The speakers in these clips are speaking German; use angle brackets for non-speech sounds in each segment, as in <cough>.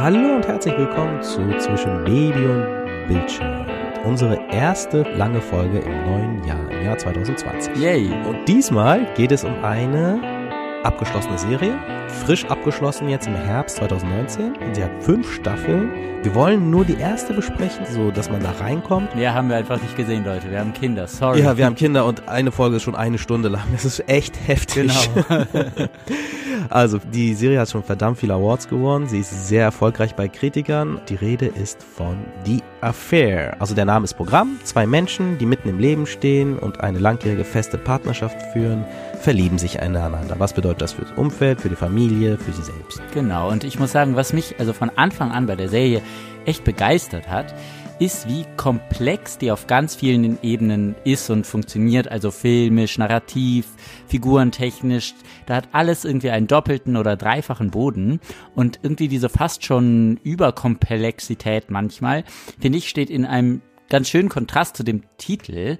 Hallo und herzlich willkommen zu Zwischen Baby und Bildschirm. Unsere erste lange Folge im neuen Jahr, im Jahr 2020. Yay. Und diesmal geht es um eine abgeschlossene Serie, frisch abgeschlossen jetzt im Herbst 2019. Sie hat fünf Staffeln. Wir wollen nur die erste besprechen, so dass man da reinkommt. Mehr haben wir einfach nicht gesehen, Leute. Wir haben Kinder, sorry. Ja, wir haben Kinder und eine Folge ist schon eine Stunde lang. Das ist echt heftig. Genau. <laughs> Also, die Serie hat schon verdammt viele Awards gewonnen. Sie ist sehr erfolgreich bei Kritikern. Die Rede ist von The Affair. Also der Name ist Programm. Zwei Menschen, die mitten im Leben stehen und eine langjährige feste Partnerschaft führen, verlieben sich ineinander. Was bedeutet das für das Umfeld, für die Familie, für sie selbst? Genau. Und ich muss sagen, was mich also von Anfang an bei der Serie echt begeistert hat, ist, wie komplex die auf ganz vielen Ebenen ist und funktioniert, also filmisch, narrativ, figurentechnisch, da hat alles irgendwie einen doppelten oder dreifachen Boden. Und irgendwie diese fast schon Überkomplexität manchmal, finde ich, steht in einem ganz schönen Kontrast zu dem Titel,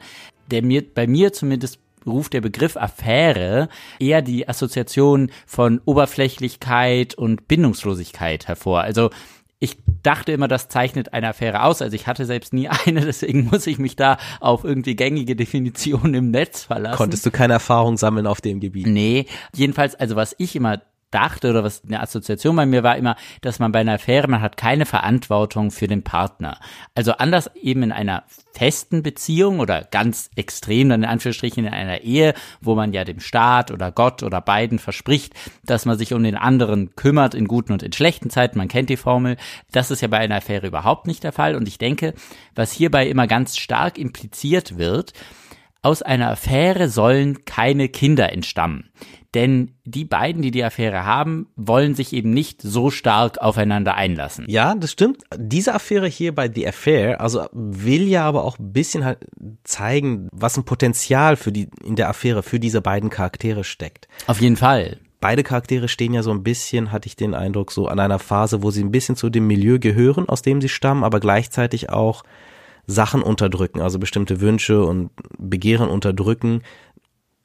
der mir, bei mir zumindest ruft der Begriff Affäre eher die Assoziation von Oberflächlichkeit und Bindungslosigkeit hervor. Also ich dachte immer, das zeichnet eine Affäre aus. Also ich hatte selbst nie <laughs> eine, deswegen muss ich mich da auf irgendwie gängige Definitionen im Netz verlassen. Konntest du keine Erfahrung sammeln auf dem Gebiet? Nee, jedenfalls, also was ich immer dachte oder was eine Assoziation bei mir war immer, dass man bei einer Affäre, man hat keine Verantwortung für den Partner. Also anders eben in einer festen Beziehung oder ganz extrem dann in Anführungsstrichen in einer Ehe, wo man ja dem Staat oder Gott oder beiden verspricht, dass man sich um den anderen kümmert in guten und in schlechten Zeiten. Man kennt die Formel. Das ist ja bei einer Affäre überhaupt nicht der Fall. Und ich denke, was hierbei immer ganz stark impliziert wird, aus einer Affäre sollen keine Kinder entstammen. Denn die beiden, die die Affäre haben, wollen sich eben nicht so stark aufeinander einlassen. Ja, das stimmt. Diese Affäre hier bei The Affair, also will ja aber auch ein bisschen halt zeigen, was ein Potenzial für die, in der Affäre für diese beiden Charaktere steckt. Auf jeden Fall. Beide Charaktere stehen ja so ein bisschen, hatte ich den Eindruck, so an einer Phase, wo sie ein bisschen zu dem Milieu gehören, aus dem sie stammen, aber gleichzeitig auch Sachen unterdrücken, also bestimmte Wünsche und Begehren unterdrücken,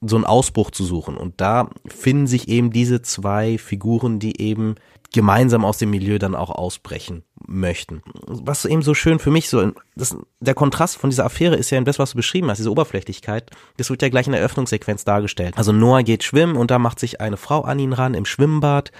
so einen Ausbruch zu suchen. Und da finden sich eben diese zwei Figuren, die eben gemeinsam aus dem Milieu dann auch ausbrechen möchten. Was eben so schön für mich so, das, der Kontrast von dieser Affäre ist ja in das, was du beschrieben hast, diese Oberflächlichkeit, das wird ja gleich in der Eröffnungssequenz dargestellt. Also Noah geht schwimmen und da macht sich eine Frau an ihn ran im Schwimmbad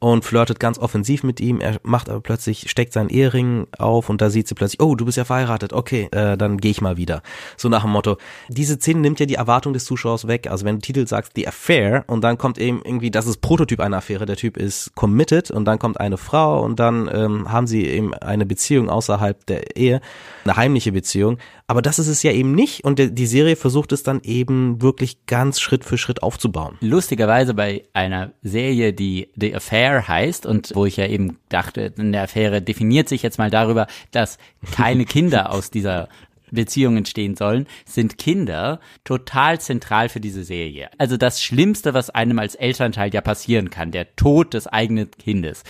und flirtet ganz offensiv mit ihm. Er macht aber plötzlich, steckt seinen Ehering auf und da sieht sie plötzlich, oh, du bist ja verheiratet, okay, äh, dann gehe ich mal wieder. So nach dem Motto. Diese Szene nimmt ja die Erwartung des Zuschauers weg. Also wenn du Titel sagst, The Affair und dann kommt eben irgendwie, das ist Prototyp einer Affäre. Der Typ ist committed und dann kommt eine Frau und dann ähm, haben sie eben eine Beziehung außerhalb der Ehe, eine heimliche Beziehung. Aber das ist es ja eben nicht und die Serie versucht es dann eben wirklich ganz Schritt für Schritt aufzubauen. Lustigerweise bei einer Serie, die The Affair heißt und wo ich ja eben dachte, in der Affäre definiert sich jetzt mal darüber, dass keine <laughs> Kinder aus dieser Beziehung entstehen sollen, sind Kinder total zentral für diese Serie. Also das Schlimmste, was einem als Elternteil ja passieren kann, der Tod des eigenen Kindes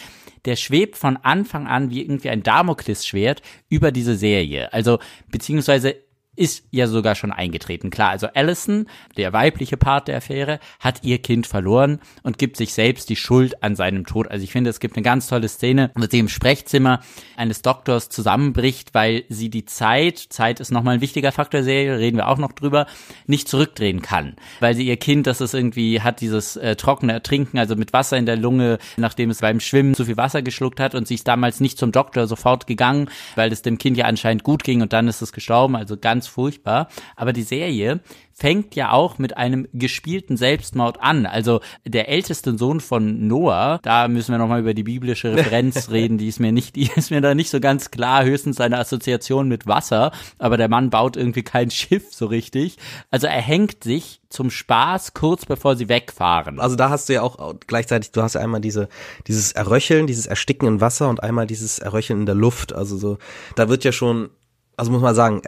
der schwebt von Anfang an wie irgendwie ein Damoklesschwert über diese Serie. Also, beziehungsweise ist ja sogar schon eingetreten. Klar, also Allison, der weibliche Part der Affäre, hat ihr Kind verloren und gibt sich selbst die Schuld an seinem Tod. Also ich finde, es gibt eine ganz tolle Szene, wo sie im Sprechzimmer eines Doktors zusammenbricht, weil sie die Zeit, Zeit ist nochmal ein wichtiger Faktor der Serie, reden wir auch noch drüber, nicht zurückdrehen kann. Weil sie ihr Kind, das es irgendwie hat, dieses äh, trockene Ertrinken, also mit Wasser in der Lunge, nachdem es beim Schwimmen zu viel Wasser geschluckt hat und sie ist damals nicht zum Doktor sofort gegangen, weil es dem Kind ja anscheinend gut ging und dann ist es gestorben, also ganz furchtbar. Aber die Serie fängt ja auch mit einem gespielten Selbstmord an. Also der älteste Sohn von Noah, da müssen wir nochmal über die biblische Referenz <laughs> reden, die ist mir nicht, die ist mir da nicht so ganz klar, höchstens seine Assoziation mit Wasser, aber der Mann baut irgendwie kein Schiff so richtig. Also er hängt sich zum Spaß kurz bevor sie wegfahren. Also da hast du ja auch gleichzeitig, du hast ja einmal diese, dieses Erröcheln, dieses Ersticken in Wasser und einmal dieses Erröcheln in der Luft. Also so, da wird ja schon also muss man sagen,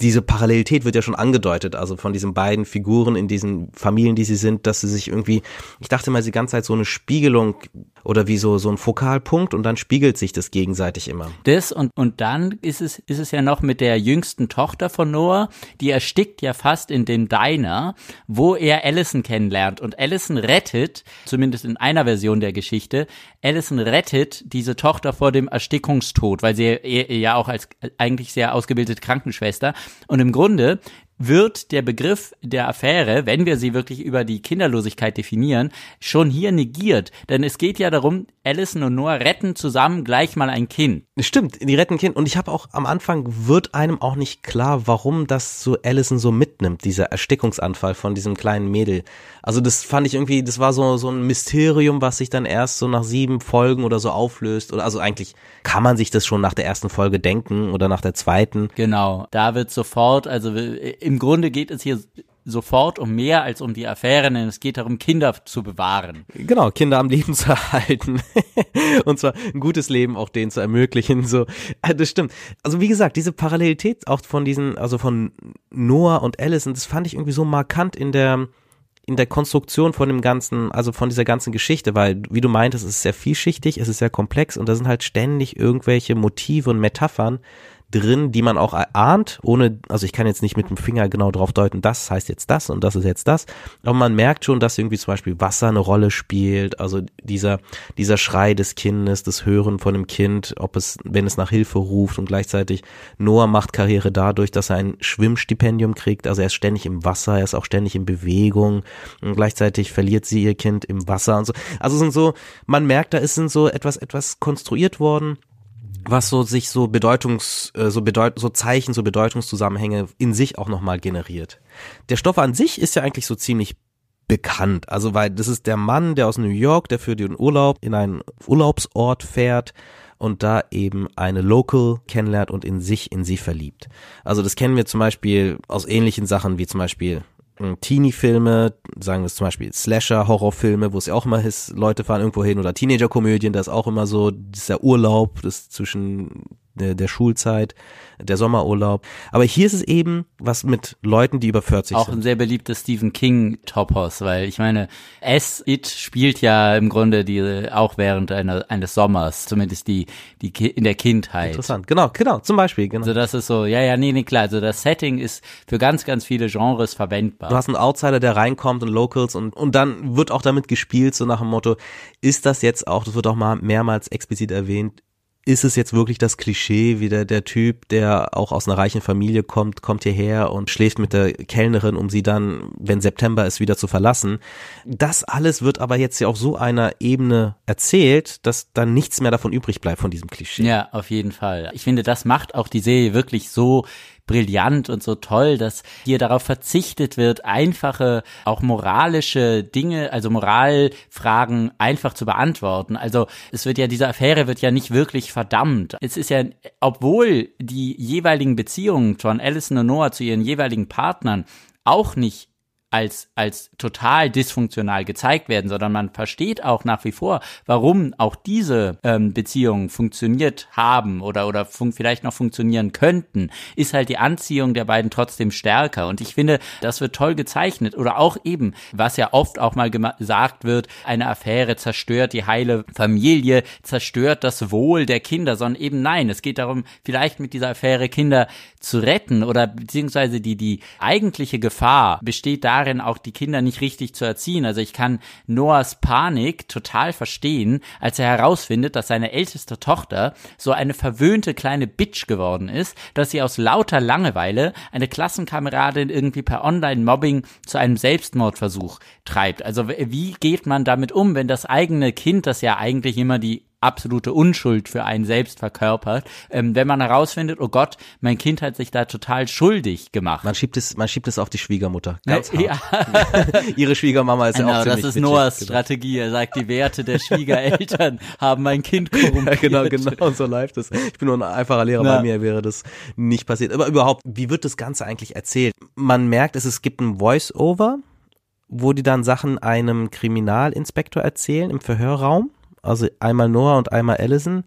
diese Parallelität wird ja schon angedeutet, also von diesen beiden Figuren in diesen Familien, die sie sind, dass sie sich irgendwie, ich dachte mal die ganze Zeit so eine Spiegelung oder wie so, so ein Fokalpunkt und dann spiegelt sich das gegenseitig immer. Das und, und dann ist es, ist es ja noch mit der jüngsten Tochter von Noah, die erstickt ja fast in dem Diner, wo er Allison kennenlernt und Allison rettet, zumindest in einer Version der Geschichte, Allison rettet diese Tochter vor dem Erstickungstod, weil sie ja auch als eigentlich sehr ausgebildete Krankenschwester. Und im Grunde wird der Begriff der Affäre, wenn wir sie wirklich über die Kinderlosigkeit definieren, schon hier negiert. Denn es geht ja darum, Allison und Noah retten zusammen gleich mal ein Kind. Stimmt, die retten ein Kind. Und ich habe auch am Anfang wird einem auch nicht klar, warum das so Allison so mitnimmt, dieser Erstickungsanfall von diesem kleinen Mädel. Also das fand ich irgendwie, das war so, so ein Mysterium, was sich dann erst so nach sieben Folgen oder so auflöst. Oder also eigentlich kann man sich das schon nach der ersten Folge denken oder nach der zweiten. Genau, da wird sofort, also im Grunde geht es hier sofort um mehr als um die Affäre, denn es geht darum, Kinder zu bewahren. Genau, Kinder am Leben <laughs> zu erhalten. und zwar ein gutes Leben auch denen zu ermöglichen. So, äh, das stimmt. Also wie gesagt, diese Parallelität auch von diesen, also von Noah und Allison, das fand ich irgendwie so markant in der in der Konstruktion von dem ganzen, also von dieser ganzen Geschichte, weil, wie du meintest, es ist sehr vielschichtig, es ist sehr komplex und da sind halt ständig irgendwelche Motive und Metaphern, drin, die man auch ahnt, ohne, also ich kann jetzt nicht mit dem Finger genau drauf deuten, das heißt jetzt das und das ist jetzt das, aber man merkt schon, dass irgendwie zum Beispiel Wasser eine Rolle spielt, also dieser, dieser Schrei des Kindes, das Hören von dem Kind, ob es, wenn es nach Hilfe ruft und gleichzeitig Noah macht Karriere dadurch, dass er ein Schwimmstipendium kriegt, also er ist ständig im Wasser, er ist auch ständig in Bewegung und gleichzeitig verliert sie ihr Kind im Wasser und so, also sind so, man merkt, da ist so etwas, etwas konstruiert worden, was so sich so Bedeutungs, äh, so Bedeut so Zeichen, so Bedeutungszusammenhänge in sich auch nochmal generiert. Der Stoff an sich ist ja eigentlich so ziemlich bekannt. Also weil das ist der Mann, der aus New York, der für den Urlaub in einen Urlaubsort fährt und da eben eine Local kennenlernt und in sich, in sie verliebt. Also das kennen wir zum Beispiel aus ähnlichen Sachen wie zum Beispiel Teenie-Filme, sagen wir es zum Beispiel Slasher-Horrorfilme, wo es ja auch immer ist, Leute fahren irgendwo hin oder Teenager-Komödien, da ist auch immer so dieser Urlaub, das zwischen der, der Schulzeit, der Sommerurlaub. Aber hier ist es eben was mit Leuten, die über 40 Auch sind. ein sehr beliebtes Stephen King Topos, weil ich meine, S It spielt ja im Grunde die auch während einer, eines Sommers, zumindest die die in der Kindheit. Interessant, genau, genau, zum Beispiel, genau. Also das ist so, ja, ja, nee, nee, klar. Also das Setting ist für ganz, ganz viele Genres verwendbar. Du hast einen Outsider, der reinkommt und Locals und und dann wird auch damit gespielt, so nach dem Motto, ist das jetzt auch, das wird auch mal mehrmals explizit erwähnt, ist es jetzt wirklich das Klischee, wie der, der Typ, der auch aus einer reichen Familie kommt, kommt hierher und schläft mit der Kellnerin, um sie dann, wenn September ist, wieder zu verlassen. Das alles wird aber jetzt ja auf so einer Ebene erzählt, dass dann nichts mehr davon übrig bleibt von diesem Klischee. Ja, auf jeden Fall. Ich finde, das macht auch die Serie wirklich so brillant und so toll, dass hier darauf verzichtet wird, einfache, auch moralische Dinge, also Moralfragen einfach zu beantworten. Also es wird ja, diese Affäre wird ja nicht wirklich verdammt. Es ist ja, obwohl die jeweiligen Beziehungen von Alison und Noah zu ihren jeweiligen Partnern auch nicht als, als total dysfunktional gezeigt werden, sondern man versteht auch nach wie vor, warum auch diese ähm, Beziehungen funktioniert haben oder, oder fun vielleicht noch funktionieren könnten, ist halt die Anziehung der beiden trotzdem stärker. Und ich finde, das wird toll gezeichnet. Oder auch eben, was ja oft auch mal gesagt wird, eine Affäre zerstört die heile Familie, zerstört das Wohl der Kinder, sondern eben nein, es geht darum, vielleicht mit dieser Affäre Kinder zu retten oder beziehungsweise die, die eigentliche Gefahr besteht darin, darin, auch die Kinder nicht richtig zu erziehen. Also ich kann Noahs Panik total verstehen, als er herausfindet, dass seine älteste Tochter so eine verwöhnte kleine Bitch geworden ist, dass sie aus lauter Langeweile eine Klassenkameradin irgendwie per Online-Mobbing zu einem Selbstmordversuch treibt. Also wie geht man damit um, wenn das eigene Kind, das ja eigentlich immer die absolute Unschuld für einen selbst verkörpert, ähm, wenn man herausfindet, oh Gott, mein Kind hat sich da total schuldig gemacht. Man schiebt es, man schiebt es auf die Schwiegermutter. Ganz ja. <laughs> Ihre Schwiegermama ist ja auch genau, Das ist Noahs genau. Strategie. Er sagt, die Werte der Schwiegereltern <laughs> haben mein Kind korrumpiert. Ja, genau, genau, so läuft es. Ich bin nur ein einfacher Lehrer, ja. bei mir wäre das nicht passiert. Aber überhaupt, wie wird das Ganze eigentlich erzählt? Man merkt, es, es gibt ein Voice-Over, wo die dann Sachen einem Kriminalinspektor erzählen im Verhörraum also einmal Noah und einmal Allison,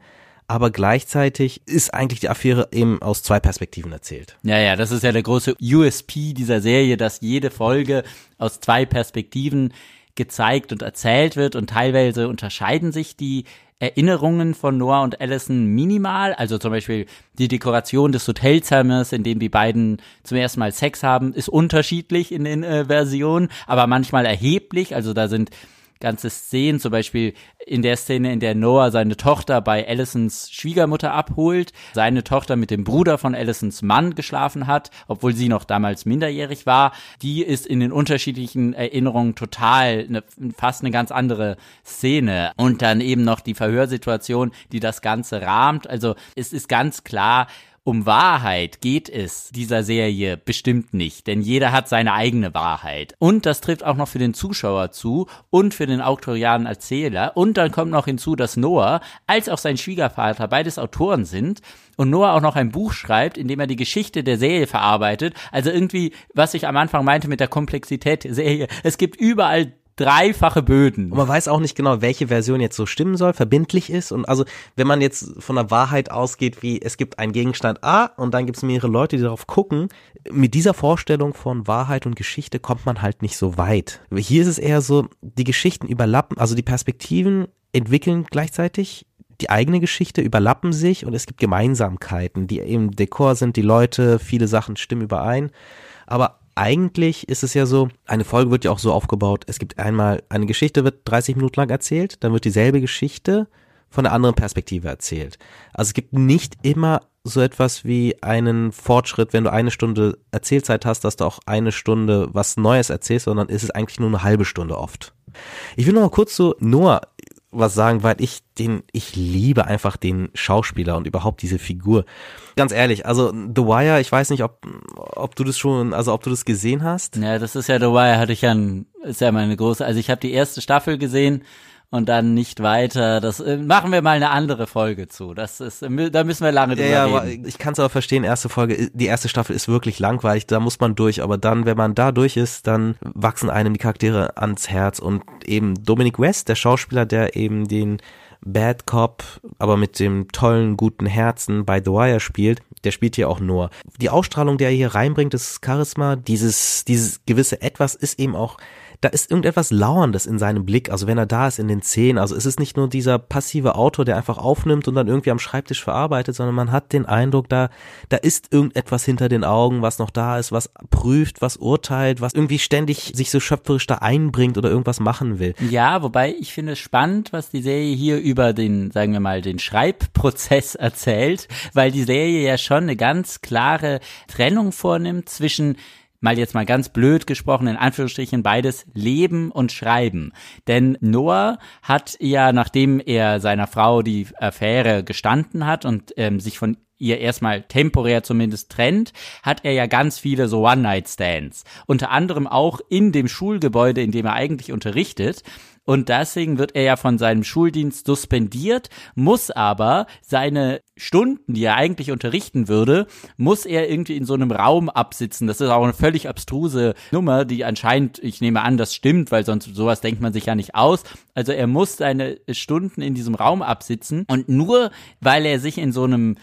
aber gleichzeitig ist eigentlich die Affäre eben aus zwei Perspektiven erzählt. Ja, ja, das ist ja der große USP dieser Serie, dass jede Folge aus zwei Perspektiven gezeigt und erzählt wird. Und teilweise unterscheiden sich die Erinnerungen von Noah und Allison minimal, also zum Beispiel die Dekoration des Hotelzimmers, in dem die beiden zum ersten Mal Sex haben, ist unterschiedlich in den äh, Versionen, aber manchmal erheblich, also da sind ganze Szenen, zum Beispiel in der Szene, in der Noah seine Tochter bei Allisons Schwiegermutter abholt, seine Tochter mit dem Bruder von Allisons Mann geschlafen hat, obwohl sie noch damals minderjährig war, die ist in den unterschiedlichen Erinnerungen total eine, fast eine ganz andere Szene. Und dann eben noch die Verhörsituation, die das Ganze rahmt. Also es ist ganz klar, um Wahrheit geht es dieser Serie bestimmt nicht, denn jeder hat seine eigene Wahrheit. Und das trifft auch noch für den Zuschauer zu und für den autorialen Erzähler. Und dann kommt noch hinzu, dass Noah als auch sein Schwiegervater beides Autoren sind und Noah auch noch ein Buch schreibt, in dem er die Geschichte der Serie verarbeitet. Also irgendwie, was ich am Anfang meinte mit der Komplexität der Serie. Es gibt überall dreifache Böden. Und man weiß auch nicht genau, welche Version jetzt so stimmen soll, verbindlich ist. Und also, wenn man jetzt von der Wahrheit ausgeht, wie es gibt einen Gegenstand A und dann gibt es mehrere Leute, die darauf gucken, mit dieser Vorstellung von Wahrheit und Geschichte kommt man halt nicht so weit. Hier ist es eher so, die Geschichten überlappen, also die Perspektiven entwickeln gleichzeitig die eigene Geschichte überlappen sich und es gibt Gemeinsamkeiten, die im Dekor sind, die Leute, viele Sachen stimmen überein. Aber eigentlich ist es ja so, eine Folge wird ja auch so aufgebaut, es gibt einmal, eine Geschichte wird 30 Minuten lang erzählt, dann wird dieselbe Geschichte von einer anderen Perspektive erzählt. Also es gibt nicht immer so etwas wie einen Fortschritt, wenn du eine Stunde Erzählzeit hast, dass du auch eine Stunde was Neues erzählst, sondern ist es eigentlich nur eine halbe Stunde oft. Ich will noch mal kurz zu Noah was sagen, weil ich den, ich liebe einfach den Schauspieler und überhaupt diese Figur. Ganz ehrlich, also The Wire, ich weiß nicht, ob, ob du das schon, also ob du das gesehen hast. Ja, das ist ja The Wire, hatte ich ja, ist ja meine große, also ich habe die erste Staffel gesehen und dann nicht weiter. Das äh, machen wir mal eine andere Folge zu. Das ist, äh, da müssen wir lange drüber ja, ja, reden. ich kann es aber verstehen. Erste Folge, die erste Staffel ist wirklich langweilig. Da muss man durch. Aber dann, wenn man da durch ist, dann wachsen einem die Charaktere ans Herz und eben Dominic West, der Schauspieler, der eben den Bad Cop, aber mit dem tollen, guten Herzen bei The Wire spielt, der spielt hier auch nur. Die Ausstrahlung, der er hier reinbringt, das Charisma, dieses, dieses gewisse Etwas ist eben auch da ist irgendetwas Lauerndes in seinem Blick, also wenn er da ist in den Szenen. Also es ist nicht nur dieser passive Autor, der einfach aufnimmt und dann irgendwie am Schreibtisch verarbeitet, sondern man hat den Eindruck, da, da ist irgendetwas hinter den Augen, was noch da ist, was prüft, was urteilt, was irgendwie ständig sich so schöpferisch da einbringt oder irgendwas machen will. Ja, wobei ich finde es spannend, was die Serie hier über den, sagen wir mal, den Schreibprozess <laughs> erzählt, weil die Serie ja schon eine ganz klare Trennung vornimmt zwischen mal jetzt mal ganz blöd gesprochen, in Anführungsstrichen beides Leben und Schreiben. Denn Noah hat ja, nachdem er seiner Frau die Affäre gestanden hat und ähm, sich von ihr erstmal temporär zumindest trennt, hat er ja ganz viele so One-Night-Stands. Unter anderem auch in dem Schulgebäude, in dem er eigentlich unterrichtet und deswegen wird er ja von seinem Schuldienst suspendiert, muss aber seine Stunden, die er eigentlich unterrichten würde, muss er irgendwie in so einem Raum absitzen. Das ist auch eine völlig abstruse Nummer, die anscheinend, ich nehme an, das stimmt, weil sonst sowas denkt man sich ja nicht aus. Also er muss seine Stunden in diesem Raum absitzen und nur weil er sich in so einem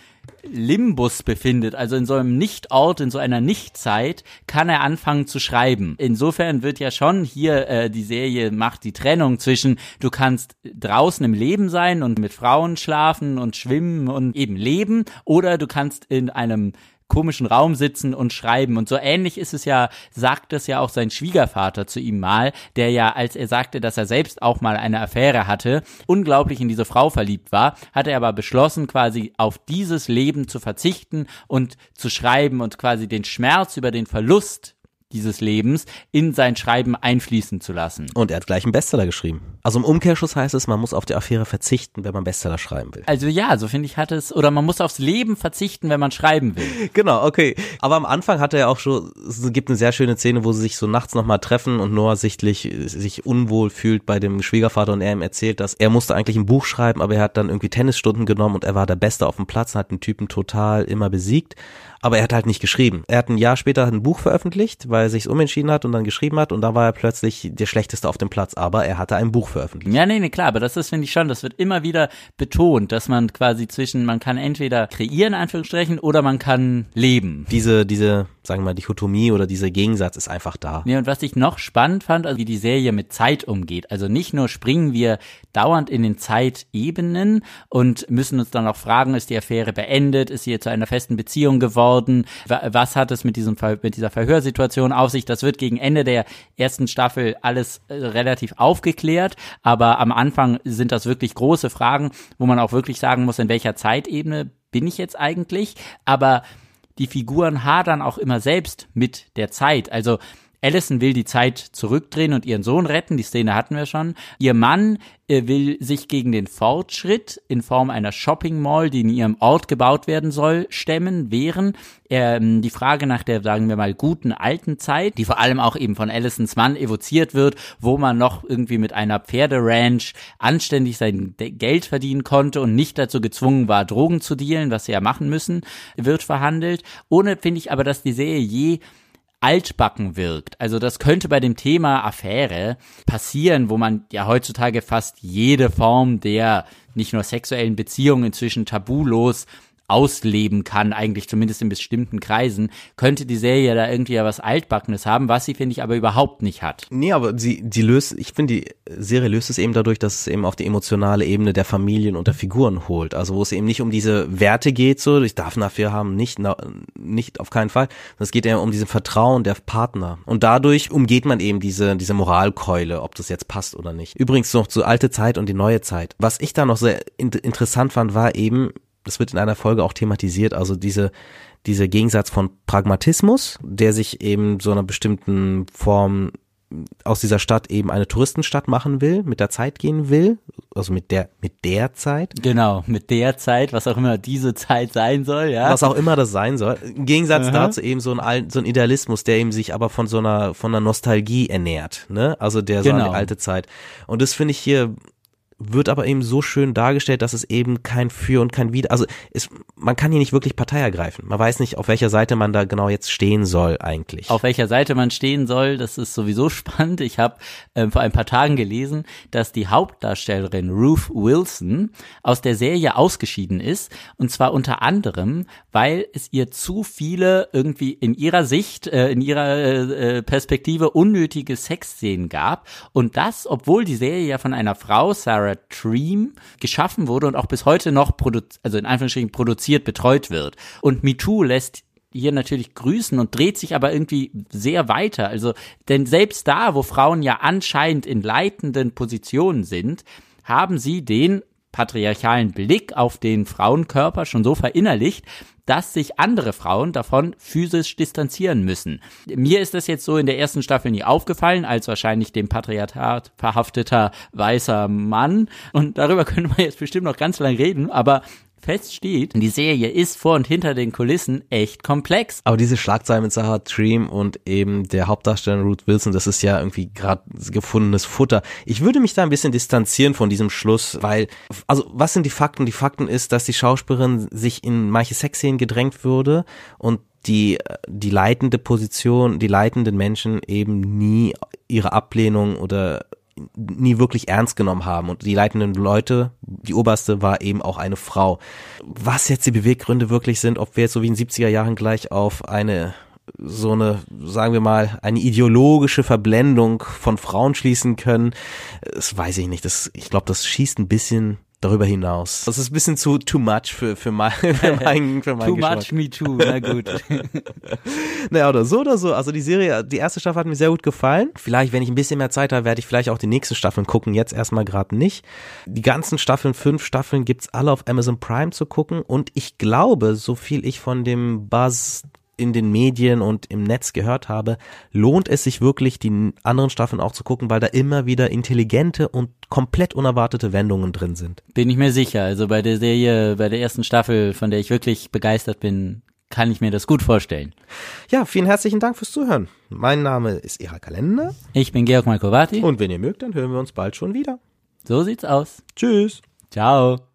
Limbus befindet, also in so einem Nichtort, in so einer Nichtzeit, kann er anfangen zu schreiben. Insofern wird ja schon hier äh, die Serie macht die Trennung zwischen du kannst draußen im Leben sein und mit Frauen schlafen und schwimmen und eben leben oder du kannst in einem komischen Raum sitzen und schreiben. Und so ähnlich ist es ja, sagt es ja auch sein Schwiegervater zu ihm mal, der ja, als er sagte, dass er selbst auch mal eine Affäre hatte, unglaublich in diese Frau verliebt war, hat er aber beschlossen, quasi auf dieses Leben zu verzichten und zu schreiben und quasi den Schmerz über den Verlust dieses Lebens in sein Schreiben einfließen zu lassen. Und er hat gleich einen Bestseller geschrieben. Also im Umkehrschluss heißt es, man muss auf die Affäre verzichten, wenn man Bestseller schreiben will. Also ja, so finde ich hat es, oder man muss aufs Leben verzichten, wenn man schreiben will. <laughs> Genau, okay. Aber am Anfang hat er auch schon, es gibt eine sehr schöne Szene, wo sie sich so nachts nochmal treffen und Noah sichtlich sich unwohl fühlt bei dem Schwiegervater und er ihm erzählt, dass er musste eigentlich ein Buch schreiben, aber er hat dann irgendwie Tennisstunden genommen und er war der Beste auf dem Platz und hat den Typen total immer besiegt. Aber er hat halt nicht geschrieben. Er hat ein Jahr später ein Buch veröffentlicht, weil er sich umentschieden hat und dann geschrieben hat und da war er plötzlich der Schlechteste auf dem Platz, aber er hatte ein Buch veröffentlicht. Ja, nee, nee, klar, aber das ist, finde ich schon, das wird immer wieder betont, dass man quasi zwischen, man kann entweder kreieren, Anführungsstrichen, oder man kann leben. Diese, diese, sagen wir mal, Dichotomie oder dieser Gegensatz ist einfach da. Ja, und was ich noch spannend fand, also wie die Serie mit Zeit umgeht. Also nicht nur springen wir dauernd in den Zeitebenen und müssen uns dann auch fragen, ist die Affäre beendet, ist sie zu einer festen Beziehung geworden, was hat es mit diesem mit dieser Verhörsituation auf sich? Das wird gegen Ende der ersten Staffel alles äh, relativ aufgeklärt, aber am Anfang sind das wirklich große Fragen, wo man auch wirklich sagen muss, in welcher Zeitebene bin ich jetzt eigentlich? Aber die Figuren hadern auch immer selbst mit der Zeit. Also Allison will die Zeit zurückdrehen und ihren Sohn retten, die Szene hatten wir schon. Ihr Mann äh, will sich gegen den Fortschritt in Form einer Shopping Mall, die in ihrem Ort gebaut werden soll, stemmen, wehren. Ähm, die Frage nach der, sagen wir mal, guten alten Zeit, die vor allem auch eben von Allisons Mann evoziert wird, wo man noch irgendwie mit einer Pferderanch anständig sein Geld verdienen konnte und nicht dazu gezwungen war, Drogen zu dealen, was sie ja machen müssen, wird verhandelt. Ohne finde ich aber, dass die Serie je altbacken wirkt. Also das könnte bei dem Thema Affäre passieren, wo man ja heutzutage fast jede Form der nicht nur sexuellen Beziehungen inzwischen tabulos ausleben kann, eigentlich zumindest in bestimmten Kreisen, könnte die Serie da irgendwie ja was Altbackenes haben, was sie, finde ich, aber überhaupt nicht hat. Nee, aber sie, die löst, ich finde, die Serie löst es eben dadurch, dass es eben auf die emotionale Ebene der Familien und der Figuren holt. Also wo es eben nicht um diese Werte geht, so, ich darf Affäre haben, nicht, na, nicht, auf keinen Fall. Es geht eher um diesen Vertrauen der Partner. Und dadurch umgeht man eben diese, diese Moralkeule, ob das jetzt passt oder nicht. Übrigens noch zur alte Zeit und die neue Zeit. Was ich da noch sehr interessant fand, war eben, das wird in einer Folge auch thematisiert, also diese, dieser Gegensatz von Pragmatismus, der sich eben so einer bestimmten Form aus dieser Stadt eben eine Touristenstadt machen will, mit der Zeit gehen will, also mit der mit der Zeit. Genau, mit der Zeit, was auch immer diese Zeit sein soll, ja. Was auch immer das sein soll. Im Gegensatz Aha. dazu eben so ein so ein Idealismus, der eben sich aber von so einer von einer Nostalgie ernährt, ne? Also der so genau. an die alte Zeit. Und das finde ich hier wird aber eben so schön dargestellt, dass es eben kein Für und kein Wider, also es, man kann hier nicht wirklich Partei ergreifen. Man weiß nicht, auf welcher Seite man da genau jetzt stehen soll eigentlich. Auf welcher Seite man stehen soll, das ist sowieso <laughs> spannend. Ich habe ähm, vor ein paar Tagen gelesen, dass die Hauptdarstellerin Ruth Wilson aus der Serie ausgeschieden ist und zwar unter anderem, weil es ihr zu viele irgendwie in ihrer Sicht, äh, in ihrer äh, Perspektive unnötige Sexszenen gab und das, obwohl die Serie ja von einer Frau Sarah Sarah Dream geschaffen wurde und auch bis heute noch also in Anführungsstrichen produziert, betreut wird. Und MeToo lässt hier natürlich grüßen und dreht sich aber irgendwie sehr weiter. Also, denn selbst da, wo Frauen ja anscheinend in leitenden Positionen sind, haben sie den patriarchalen Blick auf den Frauenkörper schon so verinnerlicht, dass sich andere Frauen davon physisch distanzieren müssen. Mir ist das jetzt so in der ersten Staffel nie aufgefallen, als wahrscheinlich dem Patriarchat verhafteter weißer Mann. Und darüber <laughs> können wir jetzt bestimmt noch ganz lange reden, aber fest steht, die Serie ist vor und hinter den Kulissen echt komplex. Aber diese Schlagzeile mit Sarah Dream und eben der Hauptdarsteller Ruth Wilson, das ist ja irgendwie gerade gefundenes Futter. Ich würde mich da ein bisschen distanzieren von diesem Schluss, weil, also was sind die Fakten? Die Fakten ist, dass die Schauspielerin sich in manche Sexszenen gedrängt würde und die, die leitende Position, die leitenden Menschen eben nie ihre Ablehnung oder nie wirklich ernst genommen haben. Und die leitenden Leute, die oberste war eben auch eine Frau. Was jetzt die Beweggründe wirklich sind, ob wir jetzt so wie in 70er Jahren gleich auf eine so eine, sagen wir mal, eine ideologische Verblendung von Frauen schließen können, das weiß ich nicht. Das, ich glaube, das schießt ein bisschen darüber hinaus. Das ist ein bisschen zu too much für, für, mein, <laughs> für <laughs> mein, für mein Too Geschmack. much, me too, na gut. <laughs> naja, oder so oder so. Also die Serie, die erste Staffel hat mir sehr gut gefallen. Vielleicht, wenn ich ein bisschen mehr Zeit habe, werde ich vielleicht auch die nächste Staffeln gucken. Jetzt erstmal gerade nicht. Die ganzen Staffeln, fünf Staffeln gibt's alle auf Amazon Prime zu gucken. Und ich glaube, so viel ich von dem Buzz in den Medien und im Netz gehört habe, lohnt es sich wirklich, die anderen Staffeln auch zu gucken, weil da immer wieder intelligente und komplett unerwartete Wendungen drin sind. Bin ich mir sicher. Also bei der Serie, bei der ersten Staffel, von der ich wirklich begeistert bin, kann ich mir das gut vorstellen. Ja, vielen herzlichen Dank fürs Zuhören. Mein Name ist Ira Kalender. Ich bin Georg Malkovati. Und wenn ihr mögt, dann hören wir uns bald schon wieder. So sieht's aus. Tschüss. Ciao.